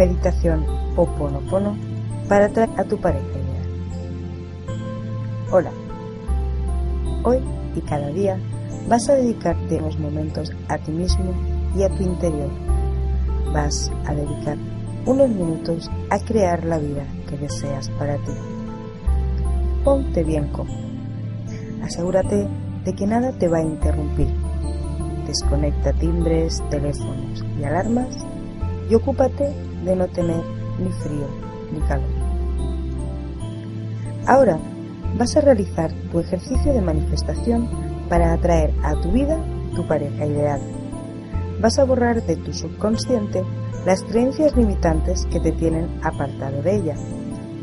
Meditación Oponopono para atraer a tu pareja. Hola. Hoy y cada día vas a dedicarte unos momentos a ti mismo y a tu interior. Vas a dedicar unos minutos a crear la vida que deseas para ti. Ponte bien cómodo. Asegúrate de que nada te va a interrumpir. Desconecta timbres, teléfonos y alarmas y ocúpate de no tener ni frío ni calor. Ahora vas a realizar tu ejercicio de manifestación para atraer a tu vida tu pareja ideal. Vas a borrar de tu subconsciente las creencias limitantes que te tienen apartado de ella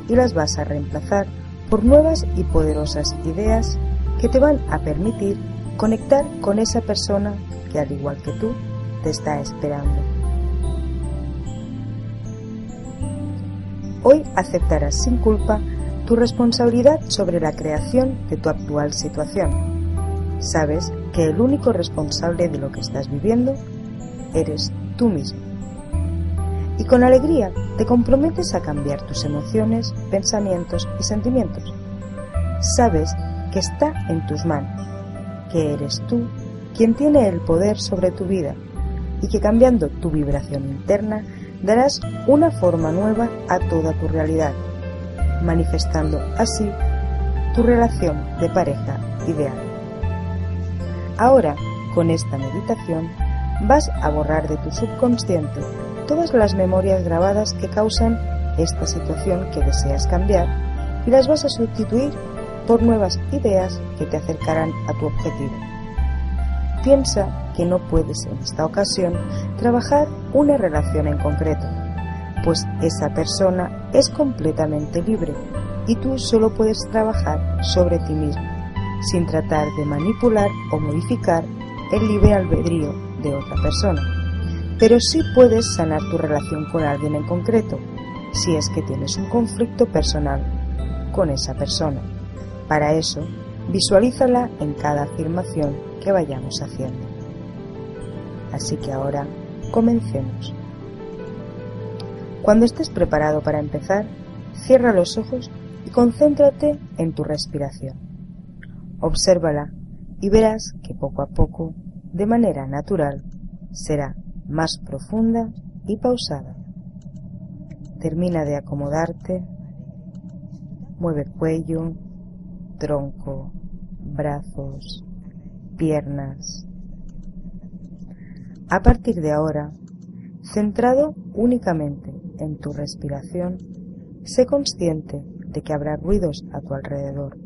y las vas a reemplazar por nuevas y poderosas ideas que te van a permitir conectar con esa persona que al igual que tú te está esperando. Hoy aceptarás sin culpa tu responsabilidad sobre la creación de tu actual situación. Sabes que el único responsable de lo que estás viviendo eres tú mismo. Y con alegría te comprometes a cambiar tus emociones, pensamientos y sentimientos. Sabes que está en tus manos, que eres tú quien tiene el poder sobre tu vida y que cambiando tu vibración interna darás una forma nueva a toda tu realidad, manifestando así tu relación de pareja ideal. Ahora, con esta meditación, vas a borrar de tu subconsciente todas las memorias grabadas que causan esta situación que deseas cambiar y las vas a sustituir por nuevas ideas que te acercarán a tu objetivo. Piensa que no puedes en esta ocasión trabajar una relación en concreto, pues esa persona es completamente libre y tú solo puedes trabajar sobre ti mismo, sin tratar de manipular o modificar el libre albedrío de otra persona. Pero sí puedes sanar tu relación con alguien en concreto, si es que tienes un conflicto personal con esa persona. Para eso, visualízala en cada afirmación que vayamos haciendo. Así que ahora comencemos. Cuando estés preparado para empezar, cierra los ojos y concéntrate en tu respiración. Obsérvala y verás que poco a poco, de manera natural, será más profunda y pausada. Termina de acomodarte, mueve cuello, tronco, brazos, piernas. A partir de ahora, centrado únicamente en tu respiración, sé consciente de que habrá ruidos a tu alrededor.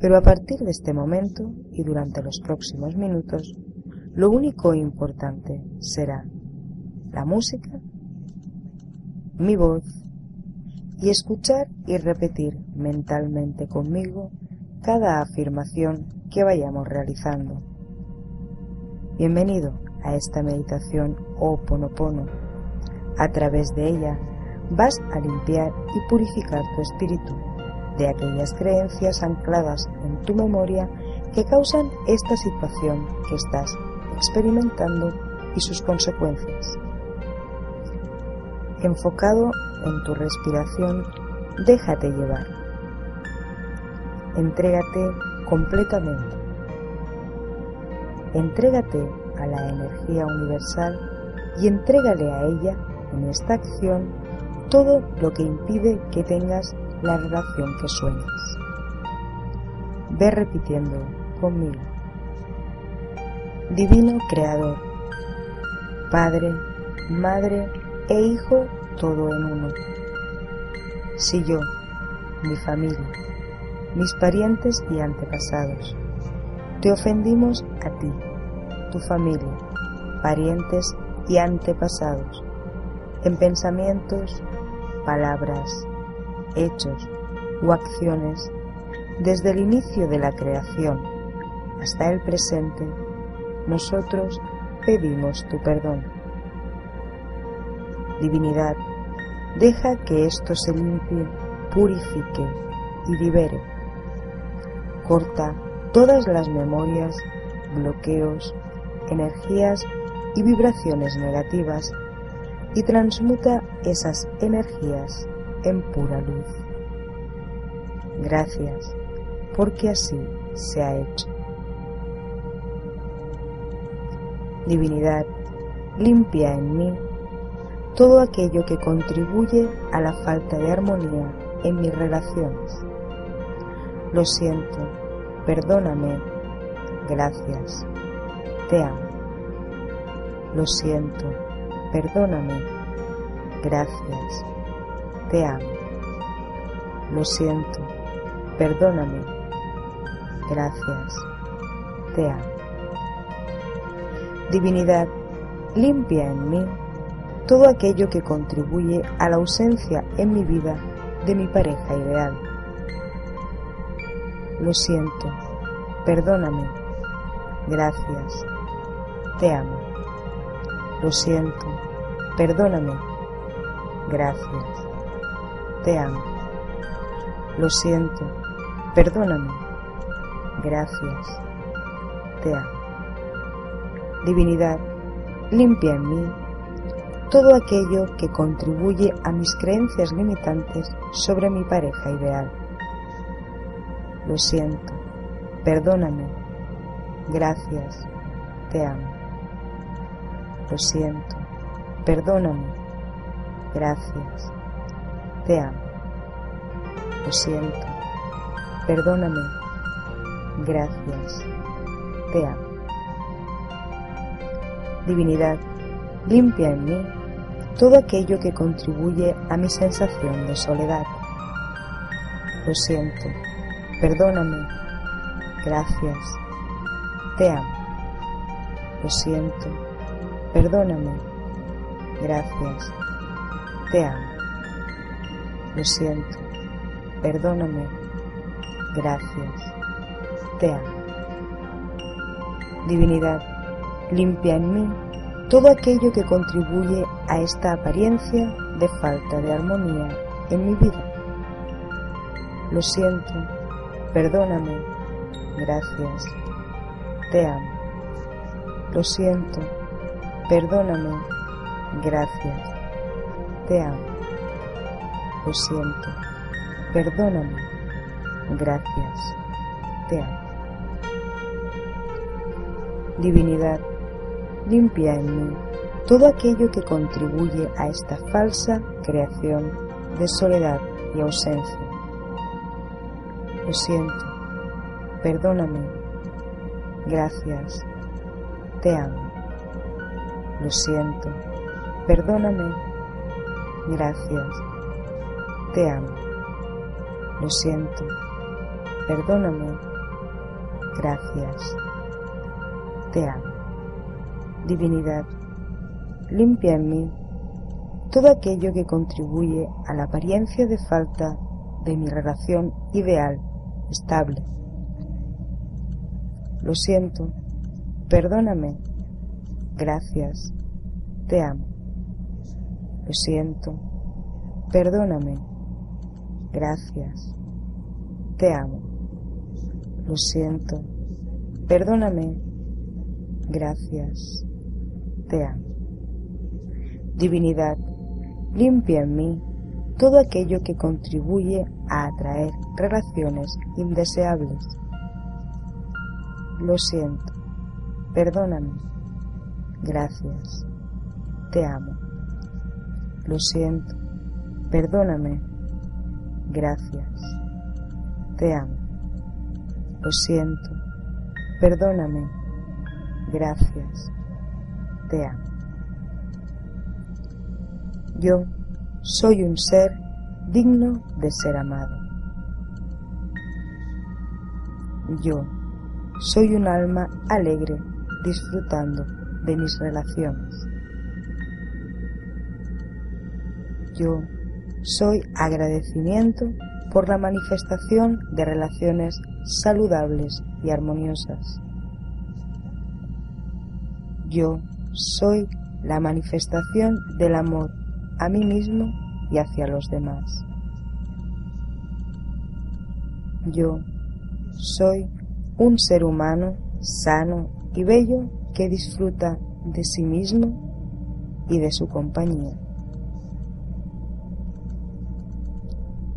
Pero a partir de este momento y durante los próximos minutos, lo único importante será la música, mi voz y escuchar y repetir mentalmente conmigo cada afirmación que vayamos realizando. Bienvenido a esta meditación Oponopono. A través de ella vas a limpiar y purificar tu espíritu de aquellas creencias ancladas en tu memoria que causan esta situación que estás experimentando y sus consecuencias. Enfocado en tu respiración, déjate llevar. Entrégate completamente. Entrégate a la energía universal y entrégale a ella en esta acción todo lo que impide que tengas la relación que sueñas. Ve repitiendo conmigo. Divino Creador, Padre, Madre e Hijo todo en uno. Si yo, mi familia, mis parientes y antepasados, te ofendimos a ti, tu familia, parientes y antepasados, en pensamientos, palabras, hechos o acciones, desde el inicio de la creación hasta el presente, nosotros pedimos tu perdón. Divinidad, deja que esto se limpie, purifique y libere. Corta todas las memorias, bloqueos, energías y vibraciones negativas y transmuta esas energías en pura luz. Gracias, porque así se ha hecho. Divinidad, limpia en mí todo aquello que contribuye a la falta de armonía en mis relaciones. Lo siento, perdóname, gracias, te amo. Lo siento, perdóname, gracias, te amo. Lo siento, perdóname, gracias, te amo. Divinidad, limpia en mí todo aquello que contribuye a la ausencia en mi vida de mi pareja ideal. Lo siento, perdóname, gracias, te amo. Lo siento, perdóname, gracias, te amo. Lo siento, perdóname, gracias, te amo. Divinidad, limpia en mí todo aquello que contribuye a mis creencias limitantes sobre mi pareja ideal. Lo siento, perdóname, gracias, te amo. Lo siento, perdóname, gracias, te amo. Lo siento, perdóname, gracias, te amo. Divinidad, limpia en mí todo aquello que contribuye a mi sensación de soledad. Lo siento, perdóname, gracias, te amo. Lo siento, perdóname, gracias, te amo. Lo siento, perdóname, gracias, te amo. Divinidad, limpia en mí todo aquello que contribuye a esta apariencia de falta de armonía en mi vida. Lo siento, perdóname, gracias, te amo. Lo siento, perdóname, gracias, te amo. Lo siento, perdóname, gracias, te amo. Divinidad, limpia en mí todo aquello que contribuye a esta falsa creación de soledad y ausencia. Lo siento, perdóname, gracias, te amo. Lo siento, perdóname, gracias, te amo. Lo siento, perdóname, gracias, te amo. Divinidad, limpia en mí todo aquello que contribuye a la apariencia de falta de mi relación ideal, estable. Lo siento, perdóname, gracias, te amo. Lo siento, perdóname, gracias, te amo. Lo siento, perdóname, gracias, te amo. Divinidad, limpia en mí todo aquello que contribuye a atraer relaciones indeseables. Lo siento, perdóname, gracias, te amo. Lo siento, perdóname, gracias, te amo. Lo siento, perdóname, gracias, te amo. Yo soy un ser digno de ser amado. Yo soy un alma alegre disfrutando de mis relaciones. Yo soy agradecimiento por la manifestación de relaciones saludables y armoniosas. Yo soy la manifestación del amor a mí mismo y hacia los demás. Yo soy un ser humano sano y bello que disfruta de sí mismo y de su compañía.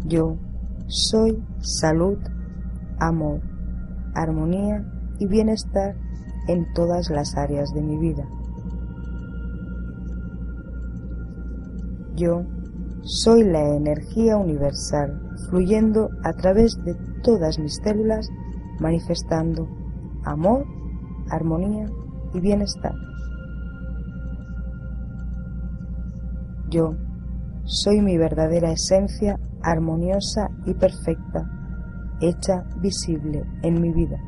Yo soy salud, amor, armonía y bienestar en todas las áreas de mi vida. Yo soy la energía universal fluyendo a través de todas mis células, manifestando amor, armonía y bienestar. Yo soy mi verdadera esencia armoniosa y perfecta, hecha visible en mi vida.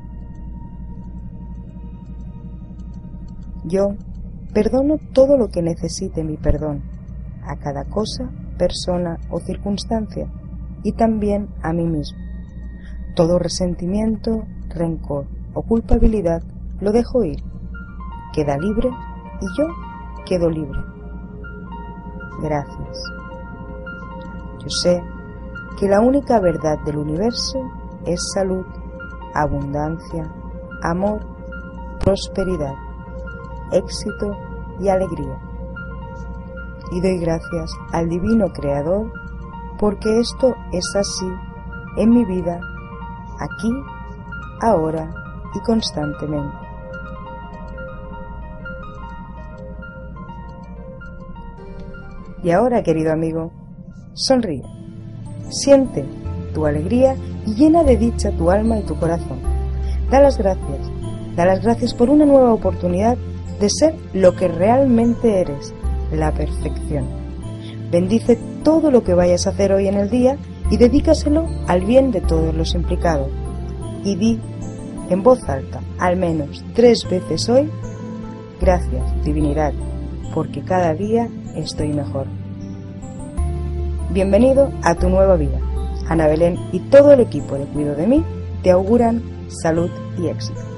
Yo perdono todo lo que necesite mi perdón, a cada cosa, persona o circunstancia, y también a mí mismo. Todo resentimiento, rencor o culpabilidad lo dejo ir. Queda libre y yo quedo libre. Gracias. Yo sé que la única verdad del universo es salud, abundancia, amor, prosperidad, éxito y alegría. Y doy gracias al Divino Creador porque esto es así en mi vida, aquí, ahora y constantemente. Y ahora, querido amigo, sonríe, siente tu alegría y llena de dicha tu alma y tu corazón. Da las gracias, da las gracias por una nueva oportunidad de ser lo que realmente eres, la perfección. Bendice todo lo que vayas a hacer hoy en el día y dedícaselo al bien de todos los implicados. Y di en voz alta, al menos tres veces hoy, gracias, divinidad, porque cada día estoy mejor. Bienvenido a tu nueva vida. Ana Belén y todo el equipo de Cuido de mí te auguran salud y éxito.